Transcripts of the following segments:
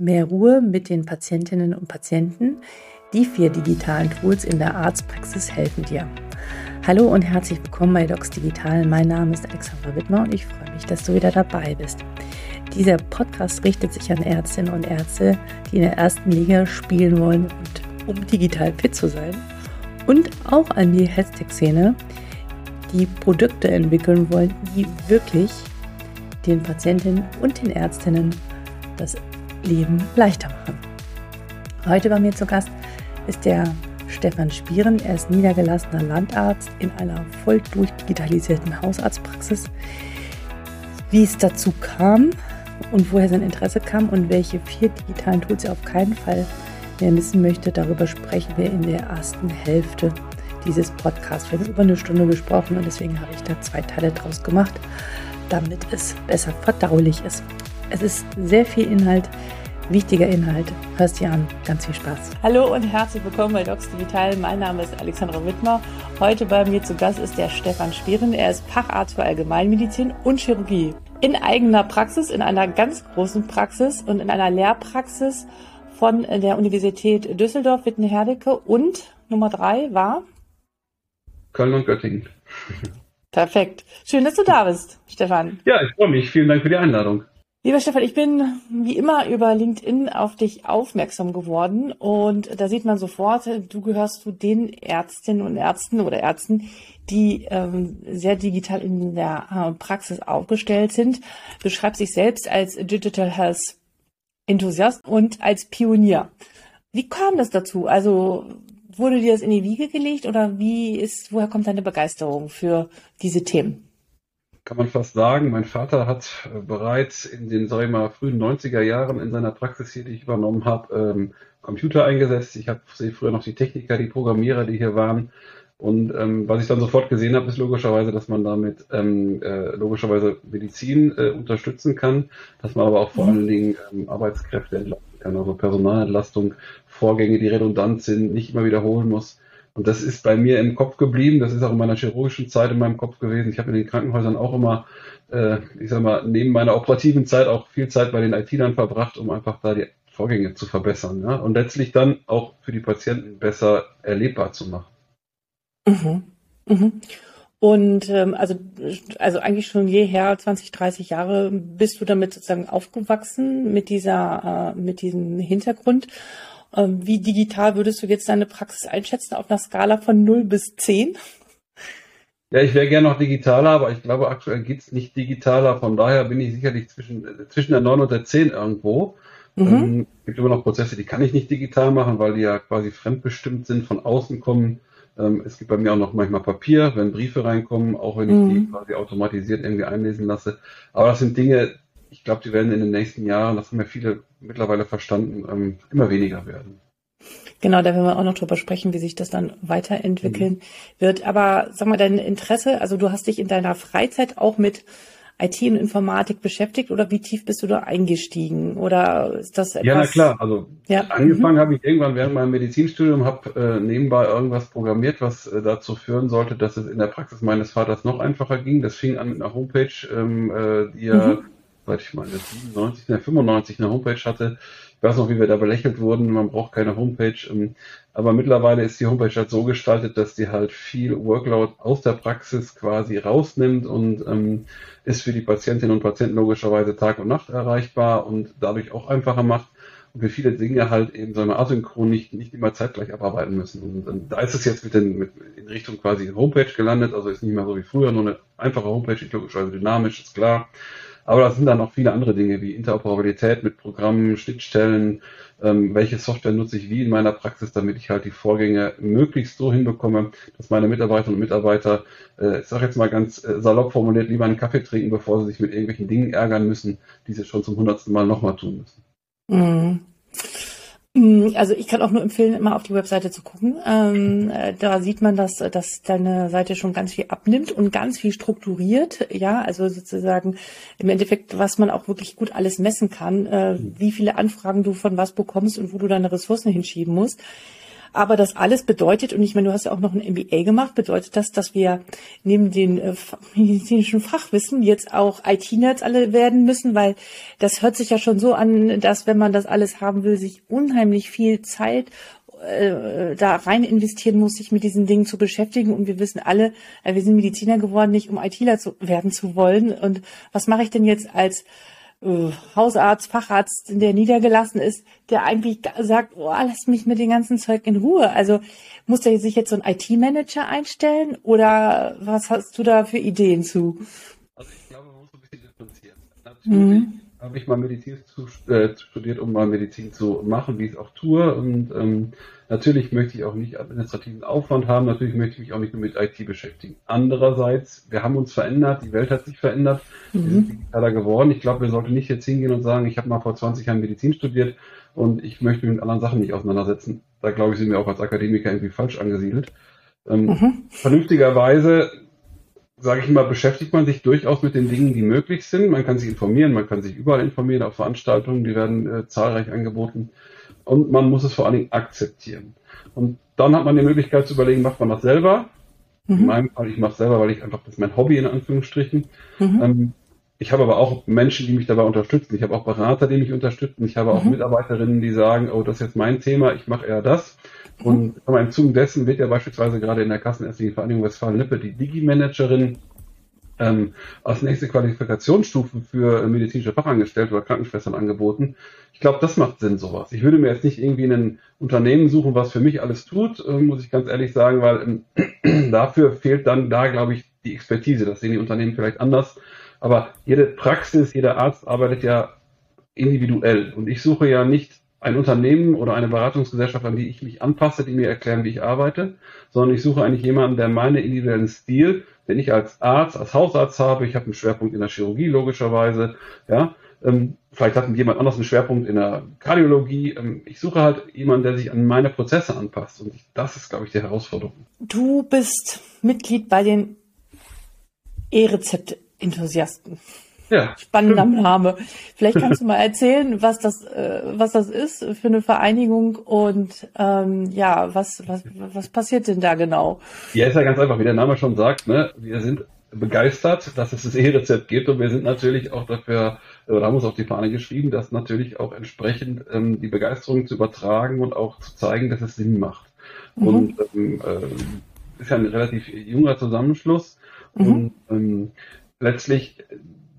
Mehr Ruhe mit den Patientinnen und Patienten. Die vier digitalen Tools in der Arztpraxis helfen dir. Hallo und herzlich willkommen bei Docs Digital. Mein Name ist Alexandra Wittmer und ich freue mich, dass du wieder dabei bist. Dieser Podcast richtet sich an Ärztinnen und Ärzte, die in der ersten Liga spielen wollen und um digital fit zu sein. Und auch an die Health-Tech-Szene, die Produkte entwickeln wollen, die wirklich den Patientinnen und den Ärztinnen das Leben leichter machen. Heute bei mir zu Gast ist der Stefan Spieren. Er ist niedergelassener Landarzt in einer voll durchdigitalisierten Hausarztpraxis. Wie es dazu kam und woher sein Interesse kam und welche vier digitalen Tools er auf keinen Fall mehr missen möchte, darüber sprechen wir in der ersten Hälfte dieses Podcasts. Wir haben über eine Stunde gesprochen und deswegen habe ich da zwei Teile draus gemacht, damit es besser verdaulich ist. Es ist sehr viel Inhalt, wichtiger Inhalt. Hörst dir an. Ganz viel Spaß. Hallo und herzlich willkommen bei Docs Digital. Mein Name ist Alexandra Wittmer. Heute bei mir zu Gast ist der Stefan Spieren. Er ist Facharzt für Allgemeinmedizin und Chirurgie. In eigener Praxis, in einer ganz großen Praxis und in einer Lehrpraxis von der Universität Düsseldorf, Wittenherdecke. Und Nummer drei war? Köln und Göttingen. Perfekt. Schön, dass du da bist, Stefan. Ja, ich freue mich. Vielen Dank für die Einladung. Lieber Stefan, ich bin wie immer über LinkedIn auf dich aufmerksam geworden und da sieht man sofort, du gehörst zu den Ärztinnen und Ärzten oder Ärzten, die ähm, sehr digital in der äh, Praxis aufgestellt sind. Du schreibst dich selbst als Digital Health Enthusiast und als Pionier. Wie kam das dazu? Also wurde dir das in die Wiege gelegt oder wie ist, woher kommt deine Begeisterung für diese Themen? Kann man fast sagen. Mein Vater hat äh, bereits in den, sag ich mal, frühen 90er Jahren in seiner Praxis hier, die ich übernommen habe, ähm, Computer eingesetzt. Ich habe früher noch die Techniker, die Programmierer, die hier waren. Und ähm, was ich dann sofort gesehen habe, ist logischerweise, dass man damit ähm, äh, logischerweise Medizin äh, unterstützen kann, dass man aber auch vor allen Dingen ähm, Arbeitskräfte entlasten kann, also Personalentlastung, Vorgänge, die redundant sind, nicht immer wiederholen muss. Und das ist bei mir im Kopf geblieben. Das ist auch in meiner chirurgischen Zeit in meinem Kopf gewesen. Ich habe in den Krankenhäusern auch immer, äh, ich sag mal, neben meiner operativen Zeit auch viel Zeit bei den IT-Lern verbracht, um einfach da die Vorgänge zu verbessern. Ja? Und letztlich dann auch für die Patienten besser erlebbar zu machen. Mhm. Mhm. Und ähm, also, also eigentlich schon jeher, 20, 30 Jahre, bist du damit sozusagen aufgewachsen mit dieser, äh, mit diesem Hintergrund. Ähm, wie digital würdest du jetzt deine Praxis einschätzen auf einer Skala von 0 bis 10? Ja, ich wäre gerne noch digitaler, aber ich glaube, aktuell geht es nicht digitaler. Von daher bin ich sicherlich zwischen, zwischen der 9 und der 10 irgendwo. Mhm. Ähm, es gibt immer noch Prozesse, die kann ich nicht digital machen, weil die ja quasi fremdbestimmt sind, von außen kommen. Ähm, es gibt bei mir auch noch manchmal Papier, wenn Briefe reinkommen, auch wenn ich mhm. die quasi automatisiert irgendwie einlesen lasse. Aber das sind Dinge, ich glaube, die werden in den nächsten Jahren, das haben ja viele mittlerweile verstanden, ähm, immer weniger werden. Genau, da werden wir auch noch drüber sprechen, wie sich das dann weiterentwickeln mhm. wird. Aber sag mal, dein Interesse, also du hast dich in deiner Freizeit auch mit IT und Informatik beschäftigt oder wie tief bist du da eingestiegen? Oder ist das etwas? Ja, na klar. Also ja. angefangen mhm. habe ich irgendwann während meinem Medizinstudium, habe äh, nebenbei irgendwas programmiert, was äh, dazu führen sollte, dass es in der Praxis meines Vaters noch einfacher ging. Das fing an mit einer Homepage, ähm, äh, die er mhm seit ich meine 97, ne, 95 eine Homepage hatte. Ich weiß noch, wie wir da belächelt wurden, man braucht keine Homepage. Ähm, aber mittlerweile ist die Homepage halt so gestaltet, dass die halt viel Workload aus der Praxis quasi rausnimmt und ähm, ist für die Patientinnen und Patienten logischerweise Tag und Nacht erreichbar und dadurch auch einfacher macht und wir viele Dinge halt eben so eine asynchron nicht, nicht immer zeitgleich abarbeiten müssen. Und, und da ist es jetzt mit, den, mit in Richtung quasi Homepage gelandet, also ist nicht mehr so wie früher, nur eine einfache Homepage, logischerweise dynamisch, ist klar. Aber da sind dann noch viele andere Dinge wie Interoperabilität mit Programmen, Schnittstellen, ähm, welche Software nutze ich wie in meiner Praxis, damit ich halt die Vorgänge möglichst so hinbekomme, dass meine Mitarbeiterinnen und Mitarbeiter, äh, ich sage jetzt mal ganz äh, salopp formuliert, lieber einen Kaffee trinken, bevor sie sich mit irgendwelchen Dingen ärgern müssen, die sie schon zum hundertsten Mal nochmal tun müssen. Mhm. Mm, also ich kann auch nur empfehlen, immer auf die Webseite zu gucken. Ähm, äh, da sieht man, dass, dass deine Seite schon ganz viel abnimmt und ganz viel strukturiert. Ja, also sozusagen im Endeffekt, was man auch wirklich gut alles messen kann, äh, wie viele Anfragen du von was bekommst und wo du deine Ressourcen hinschieben musst. Aber das alles bedeutet, und ich meine, du hast ja auch noch ein MBA gemacht, bedeutet das, dass wir neben den äh, medizinischen Fachwissen jetzt auch IT-Nerds alle werden müssen, weil das hört sich ja schon so an, dass wenn man das alles haben will, sich unheimlich viel Zeit äh, da rein investieren muss, sich mit diesen Dingen zu beschäftigen. Und wir wissen alle, äh, wir sind Mediziner geworden, nicht um ITler zu werden zu wollen. Und was mache ich denn jetzt als äh, Hausarzt, Facharzt, der niedergelassen ist, der eigentlich sagt, oh, lass mich mit dem ganzen Zeug in Ruhe. Also muss der sich jetzt so ein IT-Manager einstellen oder was hast du da für Ideen zu? Also ich glaube, man muss ein bisschen differenzieren. Natürlich mhm. Habe ich mal Medizin zu, äh, studiert, um mal Medizin zu machen, wie ich es auch tue. Und ähm, Natürlich möchte ich auch nicht administrativen Aufwand haben, natürlich möchte ich mich auch nicht nur mit IT beschäftigen. Andererseits, wir haben uns verändert, die Welt hat sich verändert, mhm. wir sind digitaler geworden. Ich glaube, wir sollten nicht jetzt hingehen und sagen, ich habe mal vor 20 Jahren Medizin studiert und ich möchte mich mit anderen Sachen nicht auseinandersetzen. Da glaube ich, sind wir auch als Akademiker irgendwie falsch angesiedelt. Ähm, mhm. Vernünftigerweise sage ich mal, beschäftigt man sich durchaus mit den Dingen, die möglich sind. Man kann sich informieren, man kann sich überall informieren, auf Veranstaltungen, die werden äh, zahlreich angeboten und man muss es vor allen Dingen akzeptieren. Und dann hat man die Möglichkeit zu überlegen, macht man das selber? Mhm. In meinem Fall, ich mache es selber, weil ich einfach, das ist mein Hobby in Anführungsstrichen. Mhm. Ähm, ich habe aber auch Menschen, die mich dabei unterstützen. Ich habe auch Berater, die mich unterstützen. Ich habe auch mhm. Mitarbeiterinnen, die sagen, oh, das ist jetzt mein Thema, ich mache eher das. Mhm. Und im Zuge dessen wird ja beispielsweise gerade in der Kassenärztlichen Vereinigung Westfalen-Lippe die Digi-Managerin ähm, als nächste Qualifikationsstufe für medizinische Fachangestellte oder Krankenschwestern angeboten. Ich glaube, das macht Sinn, sowas. Ich würde mir jetzt nicht irgendwie ein Unternehmen suchen, was für mich alles tut, äh, muss ich ganz ehrlich sagen, weil ähm, dafür fehlt dann da, glaube ich, die Expertise. Das sehen die Unternehmen vielleicht anders. Aber jede Praxis, jeder Arzt arbeitet ja individuell. Und ich suche ja nicht ein Unternehmen oder eine Beratungsgesellschaft, an die ich mich anpasse, die mir erklären, wie ich arbeite, sondern ich suche eigentlich jemanden, der meinen individuellen Stil den ich als Arzt, als Hausarzt habe, ich habe einen Schwerpunkt in der Chirurgie logischerweise, ja, ähm, vielleicht hat jemand anders einen Schwerpunkt in der Kardiologie. Ähm, ich suche halt jemanden, der sich an meine Prozesse anpasst und das ist, glaube ich, die Herausforderung. Du bist Mitglied bei den E-Rezept-Enthusiasten. Ja. Spannender. Name. Vielleicht kannst du mal erzählen, was das, äh, was das ist für eine Vereinigung und ähm, ja, was, was, was passiert denn da genau? Ja, ist ja ganz einfach, wie der Name schon sagt, ne? Wir sind begeistert, dass es das E-Rezept gibt und wir sind natürlich auch dafür, oder haben uns auf die Fahne geschrieben, dass natürlich auch entsprechend ähm, die Begeisterung zu übertragen und auch zu zeigen, dass es Sinn macht. Mhm. Und ähm, äh, ist ja ein relativ junger Zusammenschluss mhm. und ähm, letztlich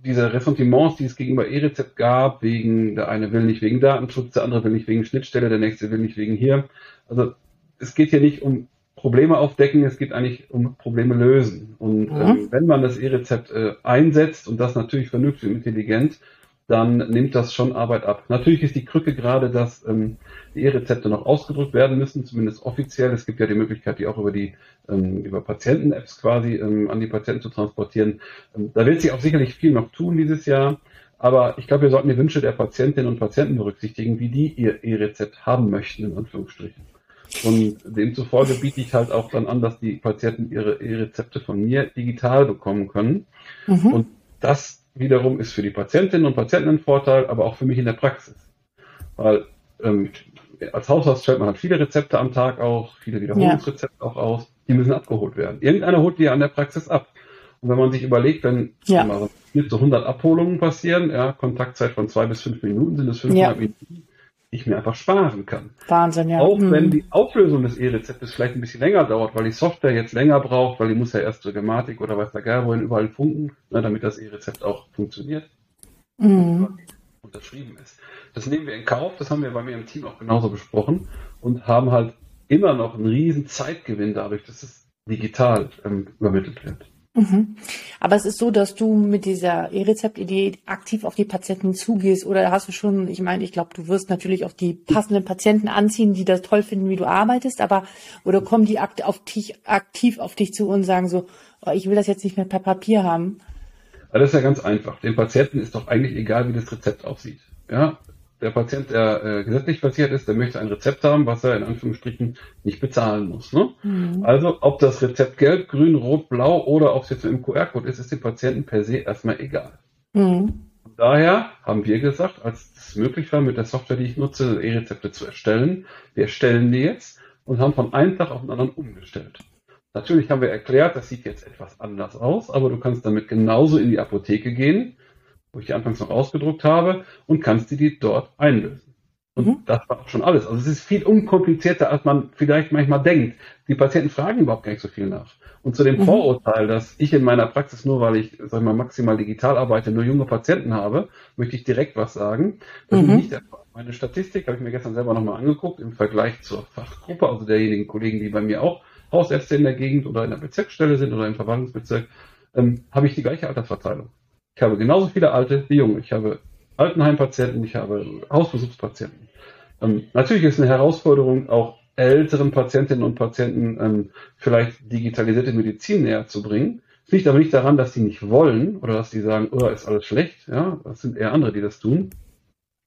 diese Ressentiments, die es gegenüber E-Rezept gab, wegen, der eine will nicht wegen Datenschutz, der andere will nicht wegen Schnittstelle, der nächste will nicht wegen hier. Also es geht hier nicht um Probleme aufdecken, es geht eigentlich um Probleme lösen. Und mhm. ähm, wenn man das E-Rezept äh, einsetzt und das natürlich vernünftig und intelligent, dann nimmt das schon Arbeit ab. Natürlich ist die Krücke gerade, dass ähm, die E-Rezepte noch ausgedrückt werden müssen, zumindest offiziell. Es gibt ja die Möglichkeit, die auch über die ähm, über Patienten-Apps quasi ähm, an die Patienten zu transportieren. Ähm, da wird sich auch sicherlich viel noch tun dieses Jahr. Aber ich glaube, wir sollten die Wünsche der Patientinnen und Patienten berücksichtigen, wie die ihr E-Rezept haben möchten, in Anführungsstrichen. Und demzufolge biete ich halt auch dann an, dass die Patienten ihre E-Rezepte von mir digital bekommen können. Mhm. Und das wiederum ist für die Patientinnen und Patienten ein Vorteil, aber auch für mich in der Praxis. Weil ähm, als Hausarzt stellt man halt viele Rezepte am Tag aus, viele Wiederholungsrezepte ja. auch aus, die müssen abgeholt werden. Irgendeiner holt die ja an der Praxis ab. Und wenn man sich überlegt, wenn ja. mal so 100 Abholungen passieren, ja, Kontaktzeit von zwei bis fünf Minuten sind es 500 ja. Minuten, ich mir einfach sparen kann. Wahnsinn, ja. Auch wenn die Auflösung des E-Rezeptes vielleicht ein bisschen länger dauert, weil die Software jetzt länger braucht, weil die muss ja erst zur Gematik oder weiß der Geil wohin überall funken, ne, damit das E-Rezept auch funktioniert. Mhm. Unterschrieben ist. Das nehmen wir in Kauf, das haben wir bei mir im Team auch genauso besprochen und haben halt immer noch einen riesen Zeitgewinn dadurch, dass es digital ähm, übermittelt wird. Mhm. Aber es ist so, dass du mit dieser E-Rezept-Idee aktiv auf die Patienten zugehst oder hast du schon, ich meine, ich glaube, du wirst natürlich auch die passenden Patienten anziehen, die das toll finden, wie du arbeitest, aber oder kommen die auf dich, aktiv auf dich zu und sagen so, oh, ich will das jetzt nicht mehr per Papier haben? Das ist ja ganz einfach. Dem Patienten ist doch eigentlich egal, wie das Rezept aussieht. Ja, der Patient, der äh, gesetzlich versichert ist, der möchte ein Rezept haben, was er in Anführungsstrichen nicht bezahlen muss. Ne? Mhm. Also ob das Rezept gelb, grün, rot, blau oder ob es jetzt im QR-Code ist, ist dem Patienten per se erstmal egal. Mhm. Daher haben wir gesagt, als es möglich war, mit der Software, die ich nutze, E-Rezepte zu erstellen, wir erstellen die jetzt und haben von einem Tag auf den anderen umgestellt. Natürlich haben wir erklärt, das sieht jetzt etwas anders aus, aber du kannst damit genauso in die Apotheke gehen, wo ich die anfangs noch ausgedruckt habe, und kannst die, die dort einlösen. Und mhm. das war auch schon alles. Also es ist viel unkomplizierter, als man vielleicht manchmal denkt. Die Patienten fragen überhaupt gar nicht so viel nach. Und zu dem mhm. Vorurteil, dass ich in meiner Praxis nur, weil ich, sag ich mal, maximal digital arbeite, nur junge Patienten habe, möchte ich direkt was sagen. Das mhm. ist nicht der Fall. Meine Statistik habe ich mir gestern selber nochmal angeguckt im Vergleich zur Fachgruppe, also derjenigen Kollegen, die bei mir auch Hausärzte in der Gegend oder in der Bezirksstelle sind oder im Verwaltungsbezirk, ähm, habe ich die gleiche Altersverteilung. Ich habe genauso viele Alte wie Junge. Ich habe Altenheimpatienten, ich habe Hausbesuchspatienten. Ähm, natürlich ist eine Herausforderung, auch älteren Patientinnen und Patienten ähm, vielleicht digitalisierte Medizin näher zu bringen. Es liegt aber nicht daran, dass sie nicht wollen oder dass sie sagen, oh, ist alles schlecht. Ja, das sind eher andere, die das tun.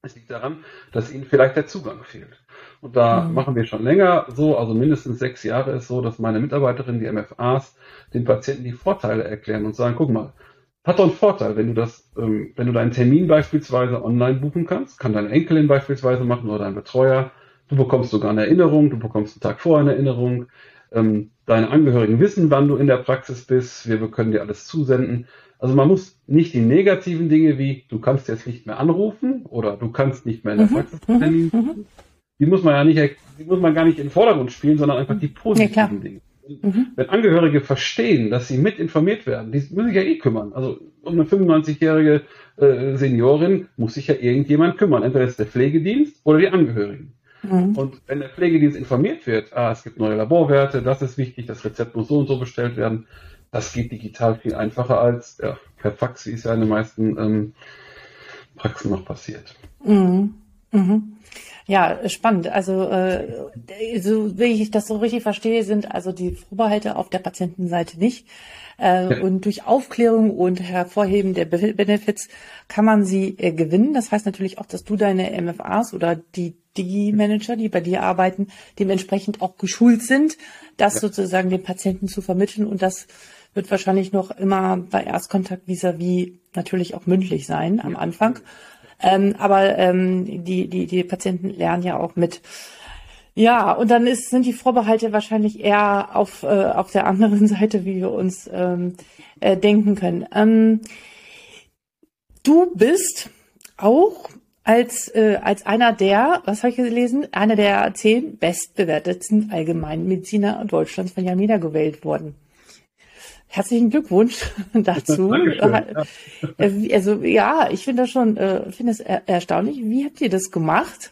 Es liegt daran, dass ihnen vielleicht der Zugang fehlt. Und da mhm. machen wir schon länger so, also mindestens sechs Jahre ist so, dass meine Mitarbeiterinnen, die MFAs, den Patienten die Vorteile erklären und sagen, guck mal, hat doch einen Vorteil, wenn du das, ähm, wenn du deinen Termin beispielsweise online buchen kannst, kann deine Enkelin beispielsweise machen oder dein Betreuer. Du bekommst sogar eine Erinnerung, du bekommst einen Tag vorher eine Erinnerung. Ähm, deine Angehörigen wissen, wann du in der Praxis bist. Wir können dir alles zusenden. Also man muss nicht die negativen Dinge wie du kannst jetzt nicht mehr anrufen oder du kannst nicht mehr in der mhm, Praxis mhm, Termin mhm. Die muss man ja nicht, die muss man gar nicht in den Vordergrund spielen, sondern einfach die positiven ja, Dinge. Mhm. Wenn Angehörige verstehen, dass sie mit informiert werden, die müssen sich ja eh kümmern. Also um eine 95-jährige äh, Seniorin muss sich ja irgendjemand kümmern. Entweder ist der Pflegedienst oder die Angehörigen. Mhm. Und wenn der Pflegedienst informiert wird, ah, es gibt neue Laborwerte, das ist wichtig, das Rezept muss so und so bestellt werden, das geht digital viel einfacher als ja, per Fax, wie es ja in den meisten ähm, Praxen noch passiert. Mhm. Mhm. Ja, spannend. Also äh, so wie ich das so richtig verstehe, sind also die Vorbehalte auf der Patientenseite nicht. Äh, ja. Und durch Aufklärung und Hervorheben der Benefits kann man sie äh, gewinnen. Das heißt natürlich auch, dass du deine MFAs oder die Digi-Manager, die bei dir arbeiten, dementsprechend auch geschult sind, das ja. sozusagen den Patienten zu vermitteln. Und das wird wahrscheinlich noch immer bei Erstkontakt vis-à-vis -vis natürlich auch mündlich sein am Anfang. Ähm, aber ähm, die, die, die Patienten lernen ja auch mit. Ja, und dann ist, sind die Vorbehalte wahrscheinlich eher auf, äh, auf der anderen Seite, wie wir uns ähm, äh, denken können. Ähm, du bist auch als, äh, als einer der, was habe ich gelesen, einer der zehn bestbewertetsten Allgemeinmediziner Deutschlands von Yameda gewählt worden. Herzlichen Glückwunsch dazu. Dankeschön, äh, Also ja, ich finde das schon, äh, finde es er erstaunlich. Wie habt ihr das gemacht?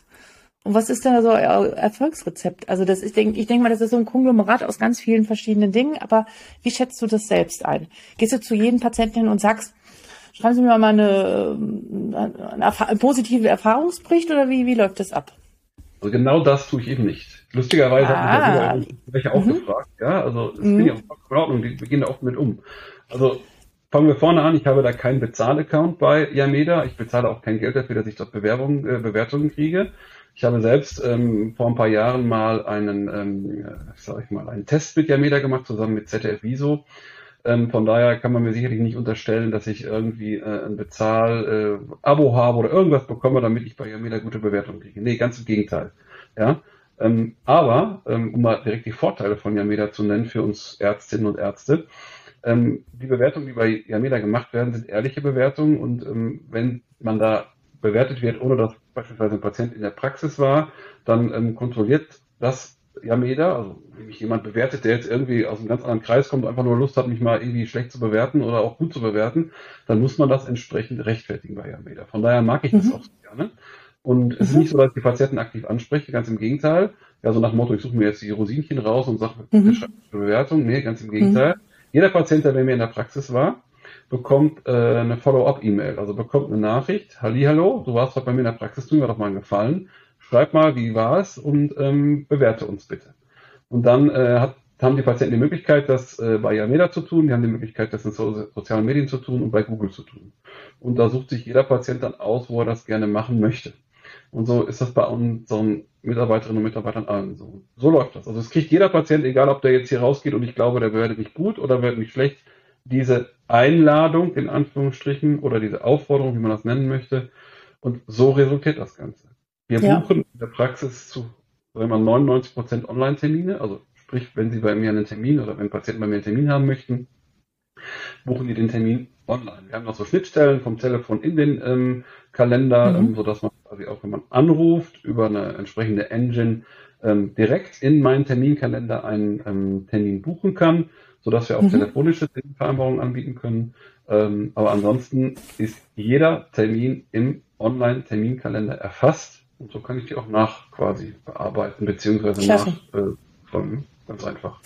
Und was ist denn so euer Erfolgsrezept? Also das, ich denke, ich denke mal, das ist so ein Konglomerat aus ganz vielen verschiedenen Dingen. Aber wie schätzt du das selbst ein? Gehst du zu jedem Patienten hin und sagst, schreiben Sie mir mal eine, eine, eine, eine positive Erfahrungsbericht oder wie, wie läuft das ab? Also genau das tue ich eben nicht. Lustigerweise ah. hat mich welche auch mhm. gefragt. Ja, also es mhm. finde ich auch in Ordnung, wir gehen da oft mit um. Also fangen wir vorne an, ich habe da keinen Bezahl-Account bei Yameda. Ich bezahle auch kein Geld dafür, dass ich dort Bewerbungen, äh, Bewertungen kriege. Ich habe selbst ähm, vor ein paar Jahren mal einen, ähm, sag ich mal, einen Test mit Yameda gemacht, zusammen mit ZDF Viso. Ähm, von daher kann man mir sicherlich nicht unterstellen, dass ich irgendwie äh, ein Bezahl-Abo äh, habe oder irgendwas bekomme, damit ich bei Yameda gute Bewertungen kriege. Nee, ganz im Gegenteil. Ja, ähm, aber, ähm, um mal direkt die Vorteile von Yameda zu nennen für uns Ärztinnen und Ärzte, ähm, die Bewertungen, die bei Yameda gemacht werden, sind ehrliche Bewertungen und ähm, wenn man da bewertet wird, ohne dass beispielsweise ein Patient in der Praxis war, dann ähm, kontrolliert das Yameda, also wenn mich jemand bewertet, der jetzt irgendwie aus einem ganz anderen Kreis kommt, einfach nur Lust hat, mich mal irgendwie schlecht zu bewerten oder auch gut zu bewerten, dann muss man das entsprechend rechtfertigen bei Yameda. Von daher mag ich das mhm. auch sehr gerne. Und es ist mhm. nicht so, dass ich die Patienten aktiv anspreche, ganz im Gegenteil. Ja, so nach dem Motto, ich suche mir jetzt die Rosinchen raus und sage, mhm. Bewertung. Nee, ganz im Gegenteil. Mhm. Jeder Patient, der bei mir in der Praxis war, bekommt äh, eine Follow-up-E-Mail, also bekommt eine Nachricht, Hallo, du warst heute bei mir in der Praxis, tu mir doch mal einen Gefallen, schreib mal, wie war es und ähm, bewerte uns bitte. Und dann äh, hat, haben die Patienten die Möglichkeit, das äh, bei Yameda zu tun, die haben die Möglichkeit, das in so, sozialen Medien zu tun und bei Google zu tun. Und da sucht sich jeder Patient dann aus, wo er das gerne machen möchte. Und so ist das bei unseren Mitarbeiterinnen und Mitarbeitern allen so. So läuft das. Also es kriegt jeder Patient, egal ob der jetzt hier rausgeht und ich glaube, der bewertet mich gut oder bewertet mich schlecht, diese Einladung in Anführungsstrichen oder diese Aufforderung, wie man das nennen möchte. Und so resultiert das Ganze. Wir ja. buchen in der Praxis zu sagen wir 99 Prozent Online-Termine. Also sprich, wenn Sie bei mir einen Termin oder wenn Patienten bei mir einen Termin haben möchten, buchen die den Termin online. Wir haben noch so Schnittstellen vom Telefon in den ähm, Kalender, mhm. ähm, sodass man quasi auch, wenn man anruft, über eine entsprechende Engine ähm, direkt in meinen Terminkalender einen ähm, Termin buchen kann, sodass wir auch mhm. telefonische Terminvereinbarungen anbieten können. Ähm, aber ansonsten ist jeder Termin im Online-Terminkalender erfasst und so kann ich die auch nach quasi bearbeiten, beziehungsweise Klasse. nach äh, ganz einfach.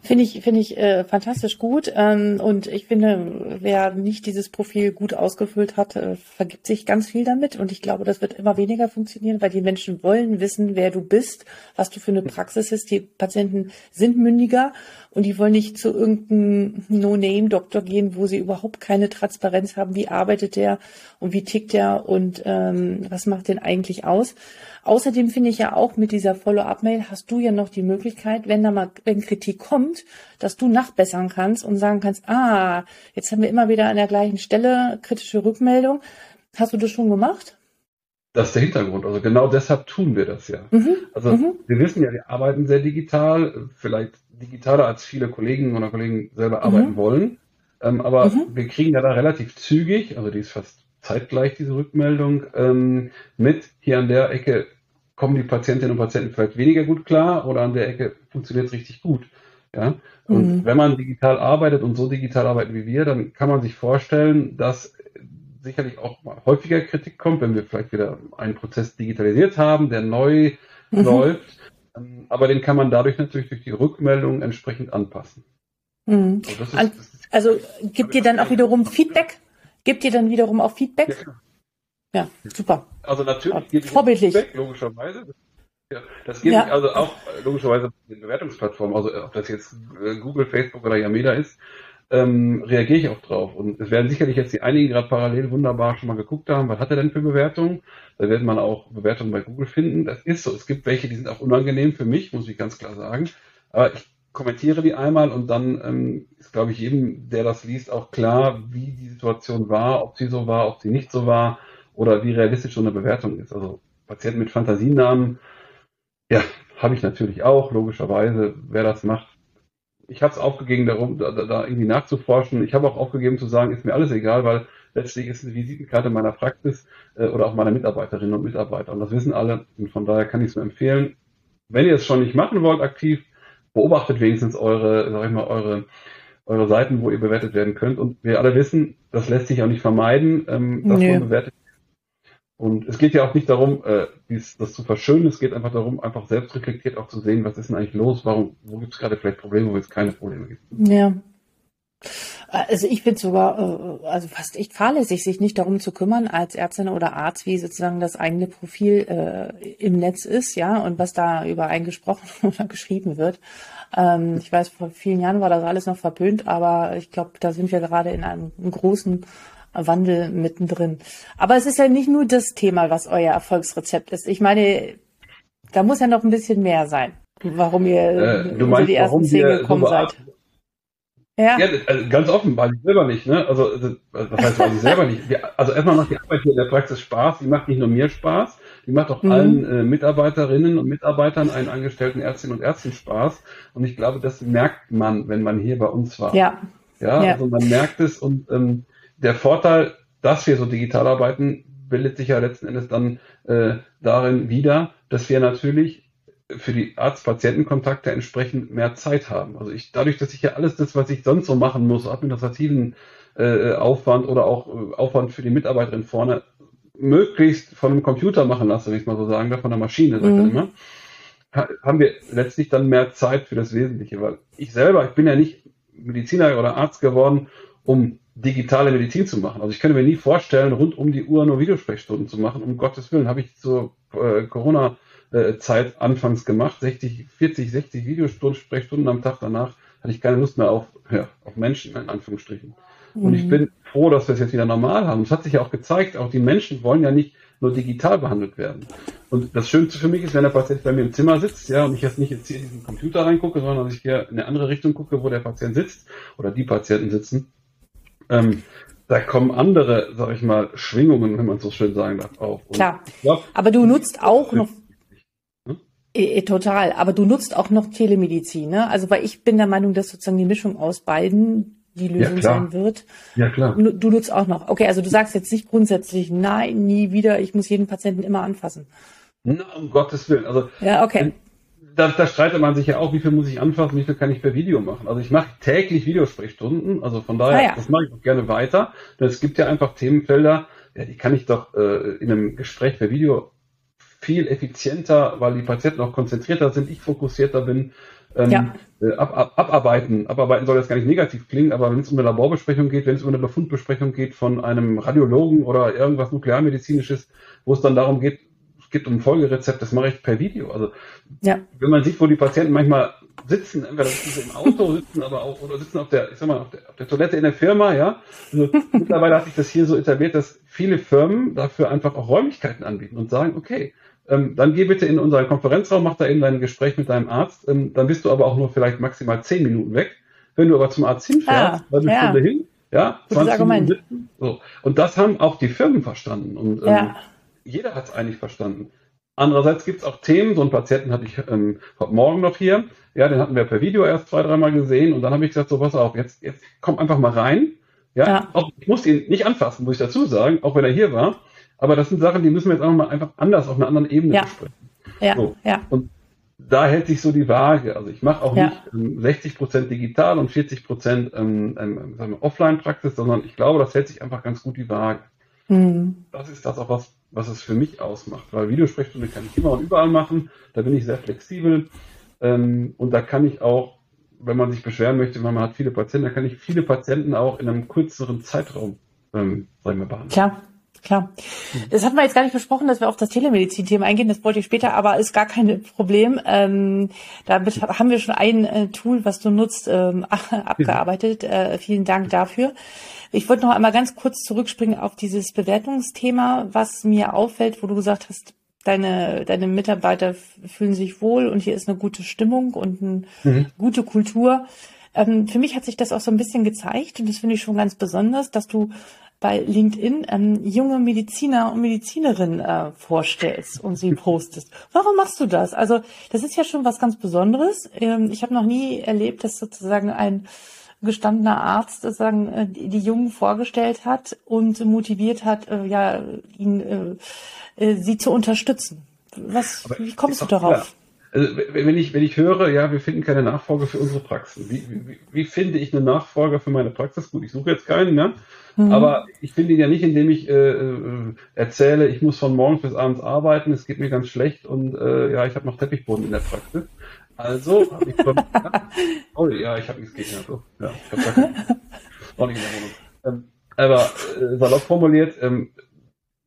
Finde ich, finde ich äh, fantastisch gut. Ähm, und ich finde, wer nicht dieses Profil gut ausgefüllt hat, äh, vergibt sich ganz viel damit. Und ich glaube, das wird immer weniger funktionieren, weil die Menschen wollen wissen, wer du bist, was du für eine Praxis ist. Die Patienten sind mündiger und die wollen nicht zu irgendeinem No-Name-Doktor gehen, wo sie überhaupt keine Transparenz haben. Wie arbeitet der und wie tickt der und ähm, was macht den eigentlich aus? Außerdem finde ich ja auch mit dieser Follow-up-Mail hast du ja noch die Möglichkeit, wenn da mal, wenn Kritik kommt, dass du nachbessern kannst und sagen kannst, ah, jetzt haben wir immer wieder an der gleichen Stelle kritische Rückmeldung. Hast du das schon gemacht? Das ist der Hintergrund. Also genau deshalb tun wir das ja. Mhm. Also mhm. wir wissen ja, wir arbeiten sehr digital, vielleicht digitaler als viele Kollegen oder Kollegen selber arbeiten mhm. wollen. Ähm, aber mhm. wir kriegen ja da relativ zügig, also die ist fast zeitgleich, diese Rückmeldung, ähm, mit hier an der Ecke kommen die Patientinnen und Patienten vielleicht weniger gut klar oder an der Ecke funktioniert es richtig gut. Ja? Und mhm. wenn man digital arbeitet und so digital arbeitet wie wir, dann kann man sich vorstellen, dass sicherlich auch häufiger Kritik kommt, wenn wir vielleicht wieder einen Prozess digitalisiert haben, der neu mhm. läuft. Aber den kann man dadurch natürlich durch die Rückmeldung entsprechend anpassen. Mhm. Also, ist, also gibt ihr dann auch wiederum Feedback? Gibt ihr dann wiederum auch Feedback? Ja, ja, super. Also natürlich gibt Vorbildlich. Feedback, logischerweise. Ja, das geht ja. also auch äh, logischerweise in Bewertungsplattformen, also ob das jetzt äh, Google, Facebook oder Yameda ist, ähm, reagiere ich auch drauf. Und es werden sicherlich jetzt die einigen gerade parallel wunderbar schon mal geguckt haben, was hat er denn für Bewertungen? Da wird man auch Bewertungen bei Google finden. Das ist so. Es gibt welche, die sind auch unangenehm für mich, muss ich ganz klar sagen. Aber ich kommentiere die einmal und dann ähm, ist, glaube ich, jedem, der das liest, auch klar, wie die Situation war, ob sie so war, ob sie nicht so war oder wie realistisch so eine Bewertung ist. Also Patienten mit Fantasienamen, ja, habe ich natürlich auch, logischerweise, wer das macht. Ich habe es aufgegeben, darum, da, da irgendwie nachzuforschen. Ich habe auch aufgegeben zu sagen, ist mir alles egal, weil letztlich ist eine Visitenkarte meiner Praxis äh, oder auch meiner Mitarbeiterinnen und Mitarbeiter. Und das wissen alle. Und von daher kann ich es nur empfehlen. Wenn ihr es schon nicht machen wollt, aktiv, beobachtet wenigstens eure, sag ich mal, eure, eure Seiten, wo ihr bewertet werden könnt. Und wir alle wissen, das lässt sich auch nicht vermeiden, ähm, dass nee. man bewertet und es geht ja auch nicht darum, äh, dies, das zu verschönen, es geht einfach darum, einfach selbst reflektiert auch zu sehen, was ist denn eigentlich los, warum, wo gibt es gerade vielleicht Probleme, wo es keine Probleme gibt. Ja. Also ich finde sogar, äh, also fast echt fahrlässig, sich nicht darum zu kümmern als Ärztin oder Arzt, wie sozusagen das eigene Profil äh, im Netz ist, ja, und was da über einen gesprochen oder geschrieben wird. Ähm, ich weiß, vor vielen Jahren war das alles noch verpönt, aber ich glaube, da sind wir gerade in einem großen Wandel mittendrin. Aber es ist ja nicht nur das Thema, was euer Erfolgsrezept ist. Ich meine, da muss ja noch ein bisschen mehr sein, warum ihr äh, du meinst, die ersten zehn gekommen so seid. Ja, ja also ganz offen, weiß ich selber nicht. Ne? Also, was heißt, weiß ich selber nicht. Also erstmal macht die Arbeit hier in der Praxis Spaß. Die macht nicht nur mir Spaß, die macht auch mhm. allen äh, Mitarbeiterinnen und Mitarbeitern, allen angestellten Ärztinnen und Ärzten Spaß. Und ich glaube, das merkt man, wenn man hier bei uns war. Ja. Ja, ja. also man merkt es und ähm, der Vorteil, dass wir so digital arbeiten, bildet sich ja letzten Endes dann äh, darin wieder, dass wir natürlich für die Arzt-Patienten-Kontakte entsprechend mehr Zeit haben. Also ich, dadurch, dass ich ja alles das, was ich sonst so machen muss, administrativen äh, Aufwand oder auch äh, Aufwand für die Mitarbeiterin vorne, möglichst von einem Computer machen lasse, wenn ich mal so sagen darf, von der Maschine, sagt mhm. immer, haben wir letztlich dann mehr Zeit für das Wesentliche, weil ich selber, ich bin ja nicht Mediziner oder Arzt geworden, um digitale Medizin zu machen. Also ich könnte mir nie vorstellen, rund um die Uhr nur Videosprechstunden zu machen. Um Gottes Willen habe ich zur äh, Corona-Zeit anfangs gemacht. 60, 40, 60 Videosprechstunden am Tag danach hatte ich keine Lust mehr auf, ja, auf Menschen, in Anführungsstrichen. Mhm. Und ich mhm. bin froh, dass wir es jetzt wieder normal haben. Es hat sich ja auch gezeigt, auch die Menschen wollen ja nicht nur digital behandelt werden. Und das Schönste für mich ist, wenn der Patient bei mir im Zimmer sitzt, ja, und ich jetzt nicht jetzt hier in diesen Computer reingucke, sondern dass ich hier in eine andere Richtung gucke, wo der Patient sitzt oder die Patienten sitzen ähm, da kommen andere, sag ich mal, Schwingungen, wenn man so schön sagen darf, auf. Und Klar. Glaub, Aber du nutzt auch noch. Hm? E, total. Aber du nutzt auch noch Telemedizin, ne? Also weil ich bin der Meinung, dass sozusagen die Mischung aus beiden die Lösung ja, sein wird. Ja, klar. Du nutzt auch noch. Okay, also du sagst jetzt nicht grundsätzlich, nein, nie wieder, ich muss jeden Patienten immer anfassen. Na, um Gottes Willen. Also, ja, okay. Da, da streitet man sich ja auch, wie viel muss ich anfassen, wie viel kann ich per Video machen. Also ich mache täglich Videosprechstunden, also von daher, ah, ja. das mache ich auch gerne weiter. Denn es gibt ja einfach Themenfelder, ja, die kann ich doch äh, in einem Gespräch per Video viel effizienter, weil die Patienten auch konzentrierter sind, ich fokussierter bin, ähm, ja. Äh, ab, ab, abarbeiten. Abarbeiten soll jetzt gar nicht negativ klingen, aber wenn es um eine Laborbesprechung geht, wenn es um eine Befundbesprechung geht von einem Radiologen oder irgendwas nuklearmedizinisches, wo es dann darum geht, es geht um Folgerezept, das mache ich per Video. Also ja. wenn man sieht, wo die Patienten manchmal sitzen, entweder sitzen sie im Auto, sitzen aber auch oder sitzen auf der, ich sag mal, auf der, auf der Toilette in der Firma, ja. Also, mittlerweile hat sich das hier so etabliert, dass viele Firmen dafür einfach auch Räumlichkeiten anbieten und sagen, okay, ähm, dann geh bitte in unseren Konferenzraum, mach da eben dein Gespräch mit deinem Arzt. Ähm, dann bist du aber auch nur vielleicht maximal zehn Minuten weg. Wenn du aber zum Arzt hinfährst, ah, eine ja. Stunde hin, ja, 20 Argument. Minuten. So. Und das haben auch die Firmen verstanden. Und ähm, ja. Jeder hat es eigentlich verstanden. Andererseits gibt es auch Themen, so einen Patienten hatte ich ähm, heute Morgen noch hier, ja, den hatten wir per Video erst zwei, dreimal gesehen und dann habe ich gesagt, so pass auf, jetzt, jetzt komm einfach mal rein. Ja, ja. Auch, ich muss ihn nicht anfassen, muss ich dazu sagen, auch wenn er hier war. Aber das sind Sachen, die müssen wir jetzt auch mal einfach anders auf einer anderen Ebene ja. besprechen. Ja, so. ja. Und da hält sich so die Waage. Also ich mache auch ja. nicht ähm, 60 Prozent digital und 40 Prozent ähm, ähm, Offline-Praxis, sondern ich glaube, das hält sich einfach ganz gut die Waage. Mhm. Das ist das auch was, was es für mich ausmacht, weil Videosprechstunde kann ich immer und überall machen. Da bin ich sehr flexibel ähm, und da kann ich auch, wenn man sich beschweren möchte, weil man hat viele Patienten, da kann ich viele Patienten auch in einem kürzeren Zeitraum, ähm, sagen wir, behandeln. Klar. Klar. Das hatten wir jetzt gar nicht besprochen, dass wir auf das Telemedizin-Thema eingehen. Das wollte ich später, aber ist gar kein Problem. Ähm, damit haben wir schon ein äh, Tool, was du nutzt, ähm, abgearbeitet. Äh, vielen Dank dafür. Ich wollte noch einmal ganz kurz zurückspringen auf dieses Bewertungsthema, was mir auffällt, wo du gesagt hast, deine, deine Mitarbeiter fühlen sich wohl und hier ist eine gute Stimmung und eine mhm. gute Kultur. Ähm, für mich hat sich das auch so ein bisschen gezeigt und das finde ich schon ganz besonders, dass du bei LinkedIn ähm, junge Mediziner und Medizinerinnen äh, vorstellst und sie postest. Warum machst du das? Also das ist ja schon was ganz Besonderes. Ähm, ich habe noch nie erlebt, dass sozusagen ein gestandener Arzt sozusagen äh, die, Jungen vorgestellt hat und motiviert hat, äh, ja, ihn, äh, sie zu unterstützen. Was, wie kommst du darauf? Klar. Also, wenn ich, wenn ich höre, ja, wir finden keine Nachfolger für unsere Praxen. Wie, wie, wie finde ich einen Nachfolger für meine Praxis? Gut, ich suche jetzt keinen, ne? Mhm. Aber ich finde ihn ja nicht, indem ich äh, erzähle, ich muss von morgens bis abends arbeiten, es geht mir ganz schlecht und äh, ja, ich habe noch Teppichboden in der Praxis. Also habe ich von, oh ja, ich habe nichts gegen so, ja, ich habe auch nicht in der Wohnung. Ähm, aber äh, salopp formuliert, ähm,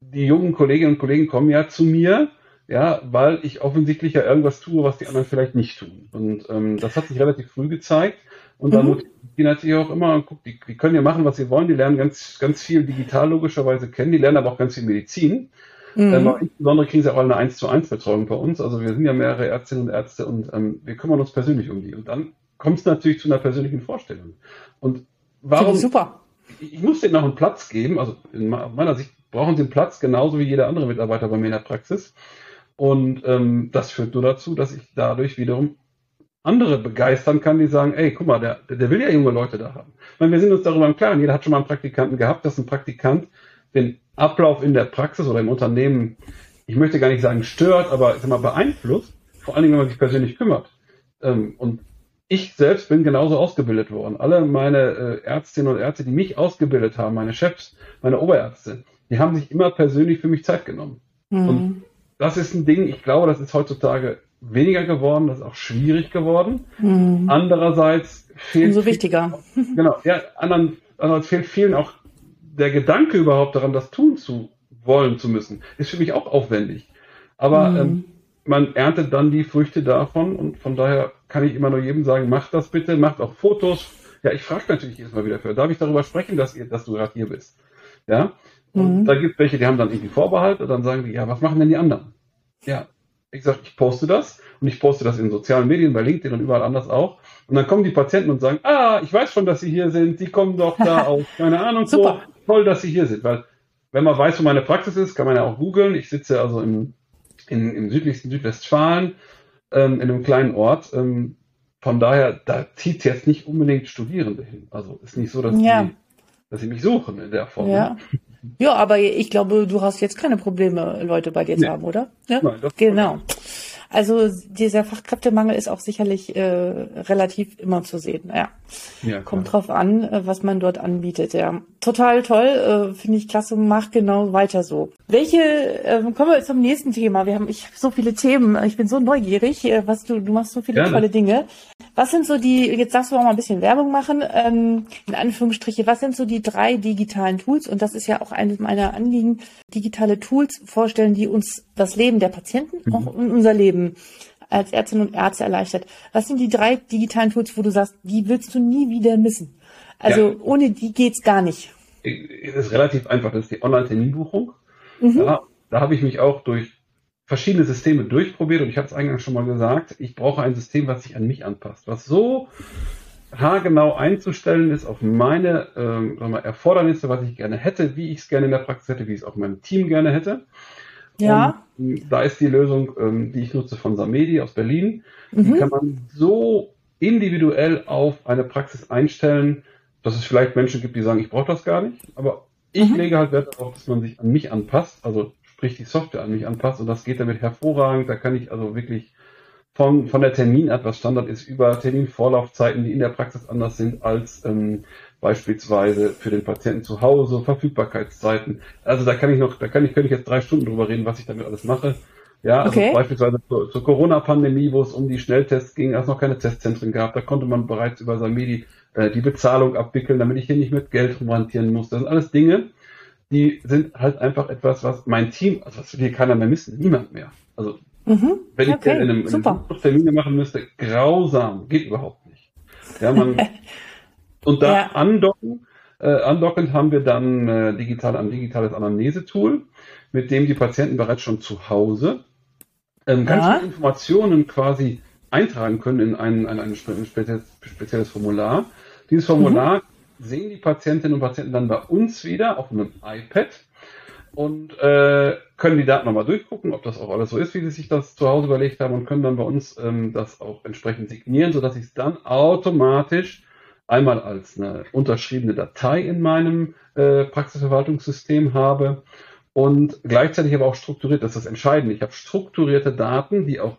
die jungen Kolleginnen und Kollegen kommen ja zu mir, ja, weil ich offensichtlich ja irgendwas tue, was die anderen vielleicht nicht tun. Und ähm, das hat sich relativ früh gezeigt. Und dann mhm. die natürlich auch immer, guck, die, die können ja machen, was sie wollen, die lernen ganz, ganz viel digital logischerweise kennen, die lernen aber auch ganz viel Medizin. Mhm. Ähm, insbesondere kriegen sie auch eine 1 zu 1 Betreuung bei uns. Also wir sind ja mehrere Ärztinnen und Ärzte und ähm, wir kümmern uns persönlich um die. Und dann kommt es natürlich zu einer persönlichen Vorstellung. Und warum? Super. Ich, ich muss denen noch einen Platz geben. Also in meiner Sicht brauchen sie einen Platz, genauso wie jeder andere Mitarbeiter bei mir in der Praxis. Und ähm, das führt nur dazu, dass ich dadurch wiederum andere begeistern kann, die sagen, ey, guck mal, der, der will ja junge Leute da haben. Ich meine, wir sind uns darüber im Klaren, jeder hat schon mal einen Praktikanten gehabt, dass ein Praktikant den Ablauf in der Praxis oder im Unternehmen, ich möchte gar nicht sagen stört, aber ich sag mal beeinflusst, vor allen Dingen, wenn man sich persönlich kümmert. Ähm, und ich selbst bin genauso ausgebildet worden. Alle meine äh, Ärztinnen und Ärzte, die mich ausgebildet haben, meine Chefs, meine Oberärzte, die haben sich immer persönlich für mich Zeit genommen. Mhm. Und das ist ein Ding, ich glaube, das ist heutzutage weniger geworden, das ist auch schwierig geworden. Mhm. Andererseits fehlt. Umso wichtiger. Genau, ja, anderen, andererseits fehlt vielen auch der Gedanke überhaupt daran, das tun zu wollen zu müssen. Ist für mich auch aufwendig. Aber mhm. ähm, man erntet dann die Früchte davon und von daher kann ich immer nur jedem sagen, macht das bitte, macht auch Fotos. Ja, ich frage natürlich jedes Mal wieder für. Darf ich darüber sprechen, dass, ihr, dass du gerade hier bist? Ja. Und mhm. da gibt es welche, die haben dann irgendwie Vorbehalt und dann sagen die, ja, was machen denn die anderen? Ja, ich sage, ich poste das und ich poste das in sozialen Medien, bei LinkedIn und überall anders auch. Und dann kommen die Patienten und sagen, ah, ich weiß schon, dass Sie hier sind, Sie kommen doch da aus, keine Ahnung, Super. so toll, dass Sie hier sind. Weil wenn man weiß, wo meine Praxis ist, kann man ja auch googeln. Ich sitze also im, in, im südlichsten Südwestfalen. ähm, in einem kleinen Ort. Ähm, von daher, da zieht jetzt nicht unbedingt Studierende hin. Also ist nicht so, dass, ja. die, dass sie mich suchen in der Form. Ja. Ja, aber ich glaube, du hast jetzt keine Probleme, Leute bei dir nee. zu haben, oder? Ja? Nein, das genau. Also dieser Fachkräftemangel ist auch sicherlich äh, relativ immer zu sehen. Ja, ja kommt drauf an, äh, was man dort anbietet. Ja, total toll, äh, finde ich klasse. Mach genau weiter so. Welche? Äh, kommen wir zum nächsten Thema. Wir haben, ich habe so viele Themen. Ich bin so neugierig, äh, was du, du machst so viele Gerne. tolle Dinge. Was sind so die? Jetzt darfst du auch mal ein bisschen Werbung machen. Ähm, in Anführungsstriche. Was sind so die drei digitalen Tools? Und das ist ja auch eines meiner Anliegen. Digitale Tools vorstellen, die uns das Leben der Patienten, mhm. auch unser Leben als Ärztinnen und Ärzte erleichtert. Was sind die drei digitalen Tools, wo du sagst, die willst du nie wieder missen? Also ja. ohne die geht's gar nicht. Es ist relativ einfach. Das ist die Online-Terminbuchung. Mhm. Da, da habe ich mich auch durch verschiedene Systeme durchprobiert und ich habe es eingangs schon mal gesagt, ich brauche ein System, was sich an mich anpasst, was so haargenau einzustellen ist auf meine ähm, mal, Erfordernisse, was ich gerne hätte, wie ich es gerne in der Praxis hätte, wie ich es auch meinem Team gerne hätte. Ja. Und da ist die Lösung, ähm, die ich nutze von Samedi aus Berlin. Mhm. Die kann man so individuell auf eine Praxis einstellen, dass es vielleicht Menschen gibt, die sagen, ich brauche das gar nicht. Aber ich mhm. lege halt Wert darauf, dass man sich an mich anpasst, also sprich die Software an mich anpasst. Und das geht damit hervorragend. Da kann ich also wirklich von, von der Terminart, was Standard ist, über Terminvorlaufzeiten, die in der Praxis anders sind als ähm, beispielsweise für den Patienten zu Hause, Verfügbarkeitszeiten. Also da kann ich noch, da kann ich, könnte ich jetzt drei Stunden drüber reden, was ich damit alles mache. Ja, also okay. beispielsweise zur, zur Corona-Pandemie, wo es um die Schnelltests ging, als es noch keine Testzentren gab, da konnte man bereits über Samedi die Bezahlung abwickeln, damit ich hier nicht mit Geld rumhantieren muss. Das sind alles Dinge, die sind halt einfach etwas, was mein Team, also will hier keiner mehr missen, niemand mehr. Also mhm. wenn ich okay. in einem, in einem Termine machen müsste, grausam, geht überhaupt nicht. Ja, man Und da ja. andocken, äh, andockend haben wir dann äh, digital, ein digitales Anamnese-Tool, mit dem die Patienten bereits schon zu Hause ähm, ganz ja. viele Informationen quasi eintragen können in ein, ein, ein spezielles, Formular. Dieses Formular mhm. sehen die Patientinnen und Patienten dann bei uns wieder auf einem iPad und äh, können die Daten nochmal durchgucken, ob das auch alles so ist, wie sie sich das zu Hause überlegt haben und können dann bei uns ähm, das auch entsprechend signieren, sodass ich es dann automatisch einmal als eine unterschriebene Datei in meinem äh, Praxisverwaltungssystem habe und gleichzeitig aber auch strukturiert, das ist das Entscheidende. Ich habe strukturierte Daten, die auch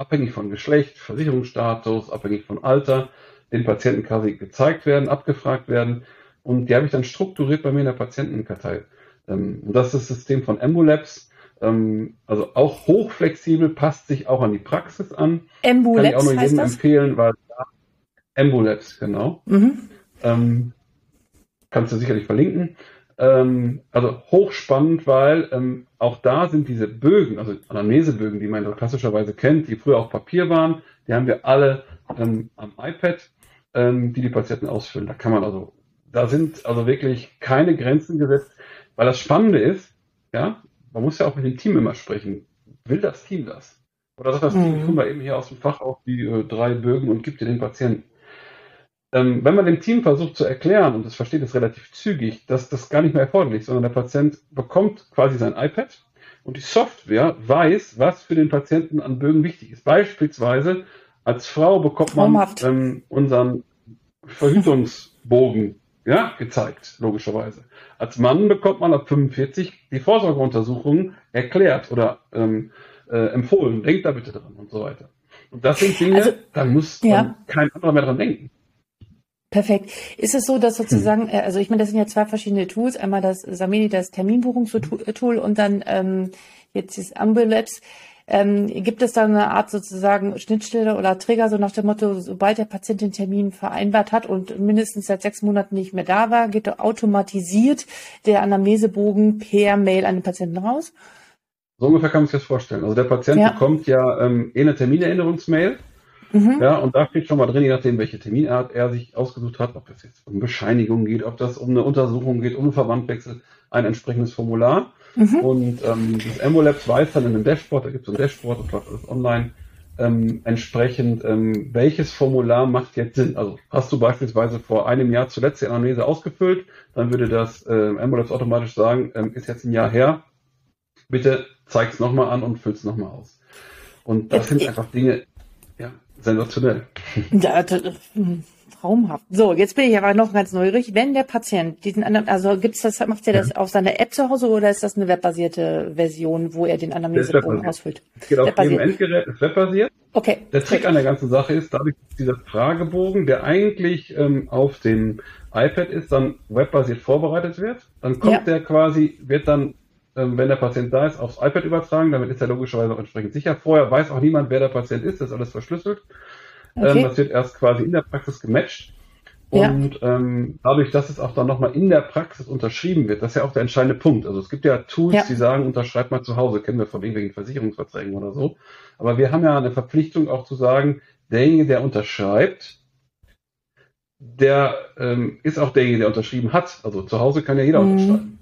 abhängig von Geschlecht, Versicherungsstatus, abhängig von Alter, den Patienten quasi gezeigt werden, abgefragt werden und die habe ich dann strukturiert bei mir in der Patientenkartei. Ähm, und das ist das System von Embulabs. Ähm, also auch hochflexibel, passt sich auch an die Praxis an. Embulabs Kann ich auch nur jedem empfehlen, weil Embulabs, genau. Mhm. Ähm, kannst du sicherlich verlinken. Ähm, also hochspannend, weil ähm, auch da sind diese Bögen, also Anamnesebögen, die man klassischerweise kennt, die früher auf Papier waren, die haben wir alle ähm, am iPad, ähm, die die Patienten ausfüllen. Da kann man also, da sind also wirklich keine Grenzen gesetzt, weil das Spannende ist, ja, man muss ja auch mit dem Team immer sprechen. Will das Team das? Oder sagt das mhm. Team, ich hole mal eben hier aus dem Fach auf die äh, drei Bögen und gibt dir den Patienten ähm, wenn man dem Team versucht zu erklären, und das versteht es relativ zügig, dass das gar nicht mehr erforderlich ist, sondern der Patient bekommt quasi sein iPad und die Software weiß, was für den Patienten an Bögen wichtig ist. Beispielsweise als Frau bekommt man ähm, unseren Verhütungsbogen ja, gezeigt, logischerweise. Als Mann bekommt man ab 45 die Vorsorgeuntersuchung erklärt oder ähm, äh, empfohlen. Denkt da bitte dran und so weiter. Und das sind Dinge, also, da muss ja. kein anderer mehr dran denken. Perfekt. Ist es so, dass sozusagen, hm. also ich meine, das sind ja zwei verschiedene Tools, einmal das Samedi, das Terminbuchungstool und dann ähm, jetzt das Ambulabs. Ähm, gibt es da eine Art sozusagen Schnittstelle oder Trigger, so nach dem Motto, sobald der Patient den Termin vereinbart hat und mindestens seit sechs Monaten nicht mehr da war, geht automatisiert der Anamnesebogen per Mail an den Patienten raus? So ungefähr kann man sich das vorstellen. Also der Patient ja. bekommt ja ähm, eh eine Terminerinnerungsmail Mhm. Ja, und da steht schon mal drin, je nachdem, welche Terminart er sich ausgesucht hat, ob es jetzt um Bescheinigung geht, ob das um eine Untersuchung geht, um einen Verbandwechsel, ein entsprechendes Formular. Mhm. Und ähm, das Emolabs weiß dann in einem Dashboard, da gibt es ein Dashboard, das läuft alles online, ähm, entsprechend, ähm, welches Formular macht jetzt Sinn. Also hast du beispielsweise vor einem Jahr zuletzt die Anamnese ausgefüllt, dann würde das äh, Emolabs automatisch sagen, ähm, ist jetzt ein Jahr her, bitte zeig es nochmal an und füll es nochmal aus. Und das sind einfach Dinge, Ja, sensationell. Ja, hm, traumhaft. So, jetzt bin ich aber noch ganz neugierig. Wenn der Patient diesen anderen, also gibt's das, macht er das ja. auf seiner App zu Hause oder ist das eine webbasierte Version, wo er den Anamnesebogen ausfüllt? Es geht auf jedem Endgerät, ist webbasiert. Okay. Der Trick an der ganzen Sache ist, dadurch, dass dieser Fragebogen, der eigentlich ähm, auf dem iPad ist, dann webbasiert vorbereitet wird, dann kommt ja. der quasi, wird dann wenn der Patient da ist, aufs iPad übertragen. Damit ist er logischerweise auch entsprechend sicher. Vorher weiß auch niemand, wer der Patient ist. Das ist alles verschlüsselt. Ähm, okay. Ähm, das wird erst quasi in der Praxis gematcht. Und ja. ähm, dadurch, dass es auch dann nochmal in der Praxis unterschrieben wird, das ist ja auch der entscheidende Punkt. Also es gibt ja Tools, ja. die sagen, unterschreib mal zu Hause, kennen wir von irgendwelchen Versicherungsverträgen oder so. Aber wir haben ja eine Verpflichtung auch zu sagen, derjenige, der unterschreibt, der ähm, ist auch derjenige, der unterschrieben hat. Also zu Hause kann ja jeder mhm. unterschreiben.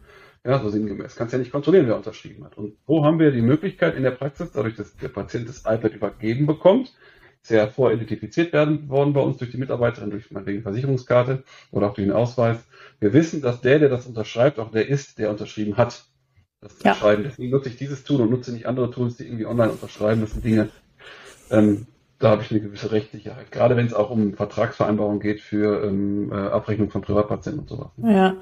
Ja, so sinngemäß. Kannst ja nicht kontrollieren, wer unterschrieben hat. Und wo haben wir die Möglichkeit in der Praxis, dadurch, dass der Patient das iPad übergeben bekommt, sehr voridentifiziert werden worden bei uns durch die Mitarbeiterin, durch meinetwegen Versicherungskarte oder auch durch den Ausweis. Wir wissen, dass der, der das unterschreibt, auch der ist, der unterschrieben hat. Das ja. Unterschreiben. Deswegen nutze ich dieses Tool und nutze nicht andere Tools, die irgendwie online unterschreiben. Das sind Dinge, ähm, da habe ich eine gewisse Rechtssicherheit. Gerade wenn es auch um Vertragsvereinbarungen geht für ähm, äh, Abrechnung von Privatpatienten und sowas. Ja,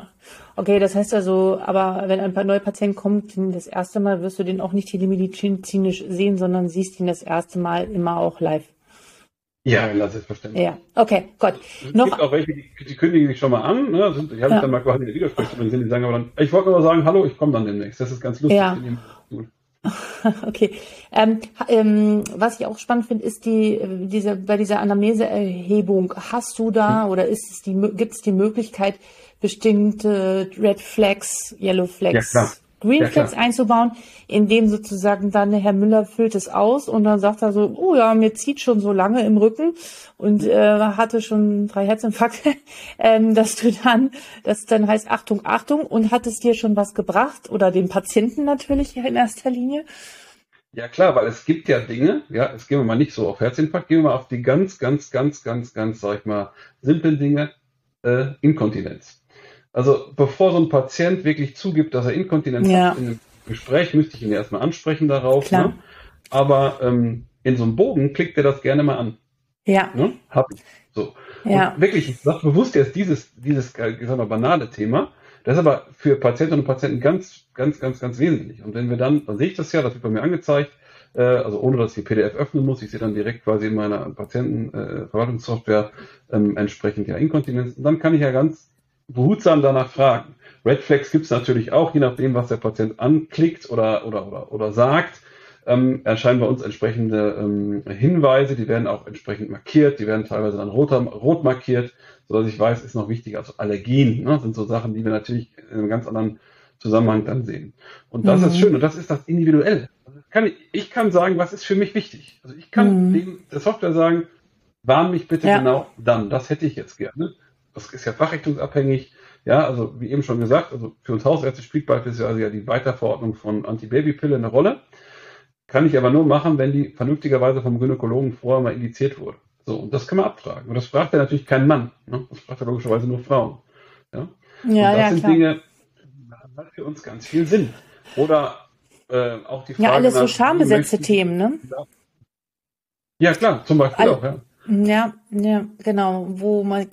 okay, das heißt also, aber wenn ein neuer Patient kommt, das erste Mal wirst du den auch nicht telemedizinisch sehen, sondern siehst ihn das erste Mal immer auch live. Ja, das ist verständlich. Ja, okay, Gott. Es noch gibt auch welche, die, die kündigen sich schon mal an. Ne? Sind, ich habe ja. dann mal quasi Videosprechstunde sind, die sagen aber dann, ich wollte nur sagen, hallo, ich komme dann demnächst. Das ist ganz lustig. Ja. Okay. Ähm, ähm, was ich auch spannend finde, ist die diese bei dieser Anamneseerhebung. Hast du da hm. oder ist es die gibt es die Möglichkeit bestimmte Red Flags, Yellow Flags ja, Green ja, einzubauen, in dem sozusagen dann Herr Müller füllt es aus und dann sagt er so, oh ja, mir zieht schon so lange im Rücken und äh, hatte schon drei Herzinfarkte, ähm, dass du dann, das dann heißt Achtung, Achtung und hat es dir schon was gebracht oder den Patienten natürlich in erster Linie? Ja klar, weil es gibt ja Dinge, ja, es gehen wir mal nicht so auf Herzinfarkt, gehen wir mal auf die ganz, ganz, ganz, ganz, ganz, sag ich mal, simplen Dinge, äh, Inkontinenz. Also bevor so ein Patient wirklich zugibt, dass er Inkontinenz ja. hat in einem Gespräch, müsste ich ihn erstmal ansprechen darauf. Ne? Aber ähm, in so einem Bogen klickt er das gerne mal an. Ja. Ne? Hab ich. So. Ja. Und wirklich, ich sage bewusst jetzt dieses, dieses, ich sag mal, banale Thema. Das ist aber für Patientinnen und Patienten ganz, ganz, ganz, ganz wesentlich. Und wenn wir dann, dann sehe ich das ja, das wird bei mir angezeigt, äh, also ohne dass ich die PDF öffnen muss, ich sehe dann direkt quasi in meiner Patientenverwaltungssoftware äh, ähm, entsprechend ja Inkontinenz. Und dann kann ich ja ganz behutsam danach fragen. Red Flags gibt es natürlich auch, je nachdem, was der Patient anklickt oder, oder, oder, oder sagt. Ähm, erscheinen bei uns entsprechende ähm, Hinweise, die werden auch entsprechend markiert, die werden teilweise dann rot, rot markiert, sodass ich weiß, ist noch wichtiger. Also Allergien ne, sind so Sachen, die wir natürlich in einem ganz anderen Zusammenhang dann sehen. Und das mhm. ist schön und das ist das individuell. Also kann ich, ich, kann sagen, was ist für mich wichtig. Also ich kann mhm. dem, der Software sagen, warn mich bitte ja. genau dann. Das hätte ich jetzt gerne das ist ja fachrichtungsabhängig. Ja, also wie eben schon gesagt, also für uns Hausärzte spielt beispielsweise ja die Weiterverordnung von Antibabypille eine Rolle. Kann ich aber nur machen, wenn die vernünftigerweise vom Gynäkologen vorher mal indiziert wurde. So, und das kann man abfragen. Und das fragt ja natürlich kein Mann. Ne? Das fragt ja logischerweise nur Frauen. Ja, ja und das ja, sind klar. Dinge, die machen halt für uns ganz viel Sinn. Oder äh, auch die Frage. Ja, alles so schambesetzte Themen, ne? Ja, klar, zum Beispiel All auch, ja. Ja, ja, genau, wo man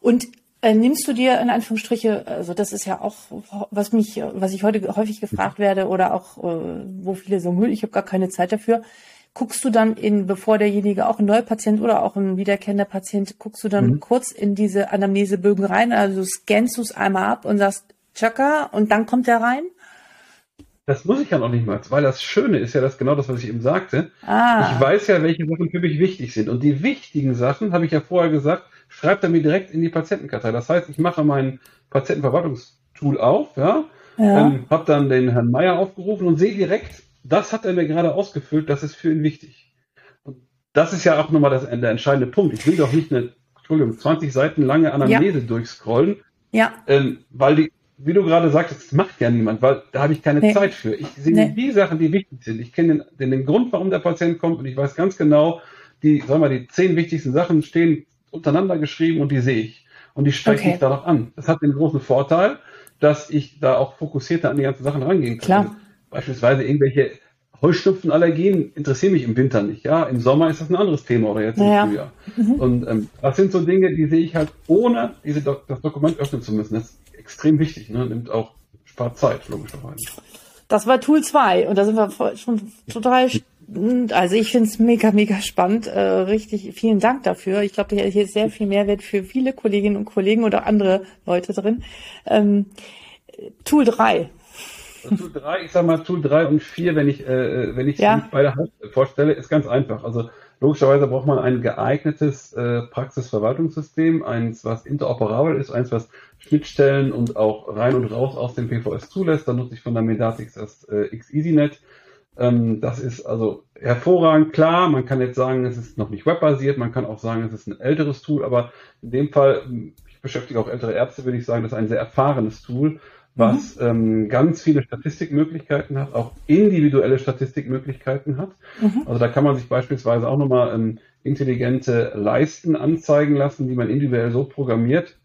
und äh, nimmst du dir in Anführungsstriche, also das ist ja auch, was mich, was ich heute häufig gefragt werde oder auch, äh, wo viele sagen, ich habe gar keine Zeit dafür. Guckst du dann in, bevor derjenige auch ein neuer Patient oder auch ein wiederkehrender Patient, guckst du dann mhm. kurz in diese Anamnesebögen rein, also scannst du es einmal ab und sagst Chaka und dann kommt er rein? Das muss ich ja noch nicht mal, weil das Schöne ist ja das genau das, was ich eben sagte. Ah. Ich weiß ja, welche Sachen für mich wichtig sind. Und die wichtigen Sachen, habe ich ja vorher gesagt, schreibt er mir direkt in die Patientenkartei. Das heißt, ich mache mein Patientenverwaltungstool auf, ja, ja. Ähm, habe dann den Herrn Meier aufgerufen und sehe direkt, das hat er mir gerade ausgefüllt, das ist für ihn wichtig. Und das ist ja auch nochmal das, der entscheidende Punkt. Ich will doch nicht eine, Entschuldigung, 20 Seiten lange Anamnese ja. durchscrollen, ja. Ähm, weil die wie du gerade sagst, das macht ja niemand, weil da habe ich keine nee. Zeit für. Ich sehe nee. die Sachen, die wichtig sind. Ich kenne den, den, Grund, warum der Patient kommt und ich weiß ganz genau, die, sagen wir, die zehn wichtigsten Sachen stehen untereinander geschrieben und die sehe ich. Und die spreche okay. ich da noch an. Das hat den großen Vorteil, dass ich da auch fokussierter an die ganzen Sachen rangehen kann. Klar. Beispielsweise irgendwelche Heuschnupfenallergien interessieren mich im Winter nicht. Ja, im Sommer ist das ein anderes Thema oder jetzt naja. im Frühjahr. Mhm. Und ähm, das sind so Dinge, die sehe ich halt ohne diese Do das Dokument öffnen zu müssen. Das extrem wichtig. Ne? Nimmt auch spart Zeit logischerweise. Das war Tool 2 und da sind wir schon total also ich finde es mega, mega spannend. Äh, richtig, vielen Dank dafür. Ich glaube, hier ist sehr viel Mehrwert für viele Kolleginnen und Kollegen oder andere Leute drin. Ähm, Tool 3. Tool 3, ich sag mal Tool 3 und 4, wenn ich, äh, wenn ich ja. beide vorstelle, ist ganz einfach. Also logischerweise braucht man ein geeignetes äh, Praxisverwaltungssystem, eins, was interoperabel ist, eins, was Schnittstellen und auch rein und raus aus dem PVS zulässt. Da nutze ich von der Medatix das äh, XEasyNet. Ähm, das ist also hervorragend. Klar, man kann jetzt sagen, es ist noch nicht webbasiert, man kann auch sagen, es ist ein älteres Tool, aber in dem Fall, ich beschäftige auch ältere Ärzte, würde ich sagen, das ist ein sehr erfahrenes Tool, was mhm. ähm, ganz viele Statistikmöglichkeiten hat, auch individuelle Statistikmöglichkeiten hat. Mhm. Also da kann man sich beispielsweise auch nochmal ähm, intelligente Leisten anzeigen lassen, die man individuell so programmiert,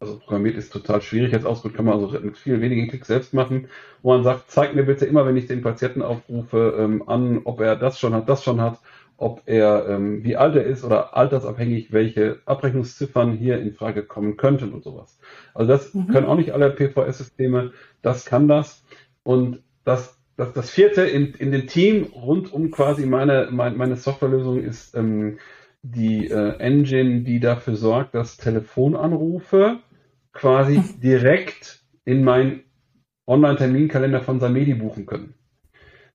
also programmiert ist total schwierig jetzt ausgedrückt, kann man also mit vielen wenigen Klicks selbst machen, wo man sagt, zeig mir bitte immer, wenn ich den Patienten aufrufe, ähm, an, ob er das schon hat, das schon hat, ob er, ähm, wie alt er ist oder altersabhängig, welche Abrechnungsziffern hier in Frage kommen könnten und sowas. Also das mhm. können auch nicht alle PVS-Systeme, das kann das. Und das, das, das vierte in, in dem Team rund um quasi meine, meine, meine Softwarelösung ist ähm, die äh, Engine, die dafür sorgt, dass Telefonanrufe quasi direkt in meinen Online-Terminkalender von Samedi buchen können.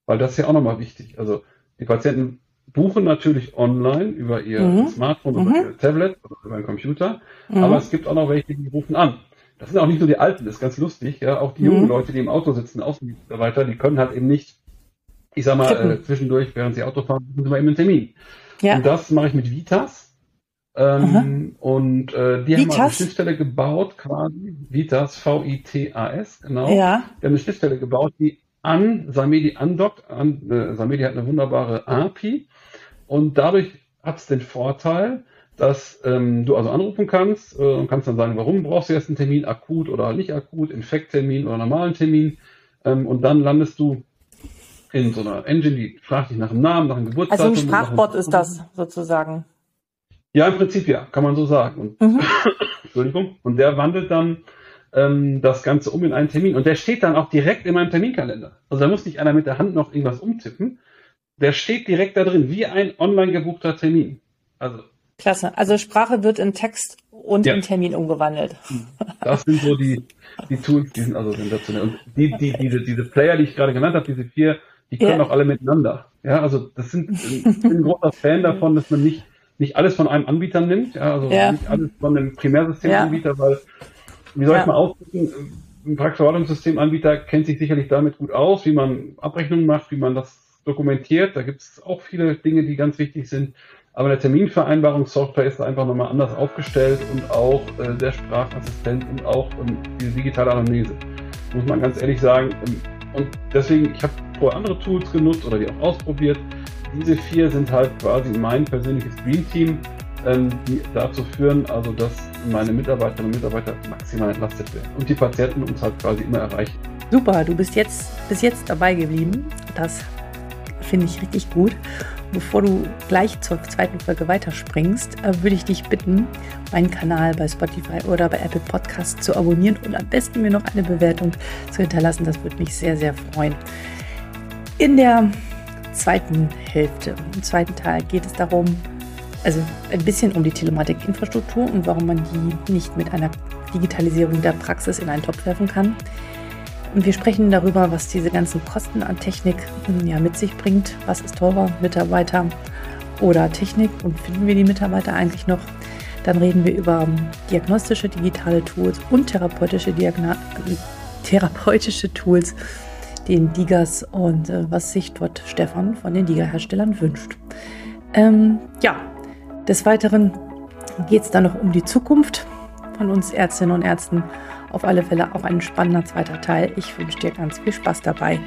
Weil das ist ja auch nochmal wichtig. Also die Patienten buchen natürlich online über ihr mhm. Smartphone, über mhm. ihr Tablet oder über einen Computer, mhm. aber es gibt auch noch welche, die rufen an. Das sind auch nicht nur die Alten, das ist ganz lustig, ja, auch die jungen mhm. Leute, die im Auto sitzen, Außenmitarbeiter, die können halt eben nicht, ich sag mal, äh, zwischendurch, während sie Auto fahren, buchen sie mal eben einen Termin. Ja. Und das mache ich mit Vitas. Ähm, und äh, die Vitas? haben eine Schnittstelle gebaut, quasi. Vitas, V-I-T-A-S, genau. Ja. Die haben eine Schnittstelle gebaut, die an Samedi andockt. An, äh, Samedi hat eine wunderbare API. Und dadurch hat es den Vorteil, dass ähm, du also anrufen kannst äh, und kannst dann sagen, warum brauchst du jetzt einen Termin, akut oder nicht akut, Infekttermin oder normalen Termin. Ähm, und dann landest du in so einer Engine, die fragt dich nach dem Namen, nach dem Geburtsdatum. Also ein Sprachbot ist das sozusagen. Ja, im Prinzip ja, kann man so sagen. Und, mhm. Entschuldigung. Und der wandelt dann ähm, das Ganze um in einen Termin. Und der steht dann auch direkt in meinem Terminkalender. Also da muss nicht einer mit der Hand noch irgendwas umtippen. Der steht direkt da drin, wie ein online gebuchter Termin. Also. Klasse. Also Sprache wird in Text und ja. in Termin umgewandelt. Das sind so die, die Tools, die sind also sensationell. Und die, die, diese, diese Player, die ich gerade genannt habe, diese vier, die können ja. auch alle miteinander. Ja, also das sind, ich bin ein großer Fan davon, dass man nicht nicht alles von einem Anbieter nimmt, ja, also ja. nicht alles von einem Primärsystemanbieter, weil, wie soll ich mal ausdrücken, ein Praxisverwaltungssystemanbieter kennt sich sicherlich damit gut aus, wie man Abrechnungen macht, wie man das dokumentiert. Da gibt es auch viele Dinge, die ganz wichtig sind. Aber der Terminvereinbarungssoftware ist einfach nochmal anders aufgestellt und auch äh, der Sprachassistent und auch ähm, diese digitale Anamnese. Muss man ganz ehrlich sagen. Ähm, und deswegen, ich habe vorher andere Tools genutzt oder die auch ausprobiert diese vier sind halt quasi mein persönliches Dream Team, die dazu führen, also dass meine Mitarbeiterinnen und Mitarbeiter maximal entlastet werden und die Patienten uns halt quasi immer erreichen. Super, du bist jetzt bis jetzt dabei geblieben. Das finde ich richtig gut. Bevor du gleich zur zweiten Folge weiterspringst, äh, würde ich dich bitten, meinen Kanal bei Spotify oder bei Apple Podcast zu abonnieren und am besten mir noch eine Bewertung zu hinterlassen. Das würde mich sehr, sehr freuen. In der zweiten Hälfte, im zweiten Teil geht es darum, also ein bisschen um die Telematikinfrastruktur und warum man die nicht mit einer Digitalisierung der Praxis in einen Topf werfen kann. Und wir sprechen darüber, was diese ganzen Kosten an Technik hm, ja, mit sich bringt. Was ist teurer, Mitarbeiter oder Technik und finden wir die Mitarbeiter eigentlich noch? Dann reden wir über diagnostische digitale Tools und therapeutische, Diagna therapeutische Tools den Digas und äh, was sich dort Stefan von den Diga-Herstellern wünscht. Ähm, ja, des Weiteren geht es dann noch um die Zukunft von uns Ärztinnen und Ärzten. Auf alle Fälle auch ein spannender zweiter Teil. Ich wünsche dir ganz viel Spaß dabei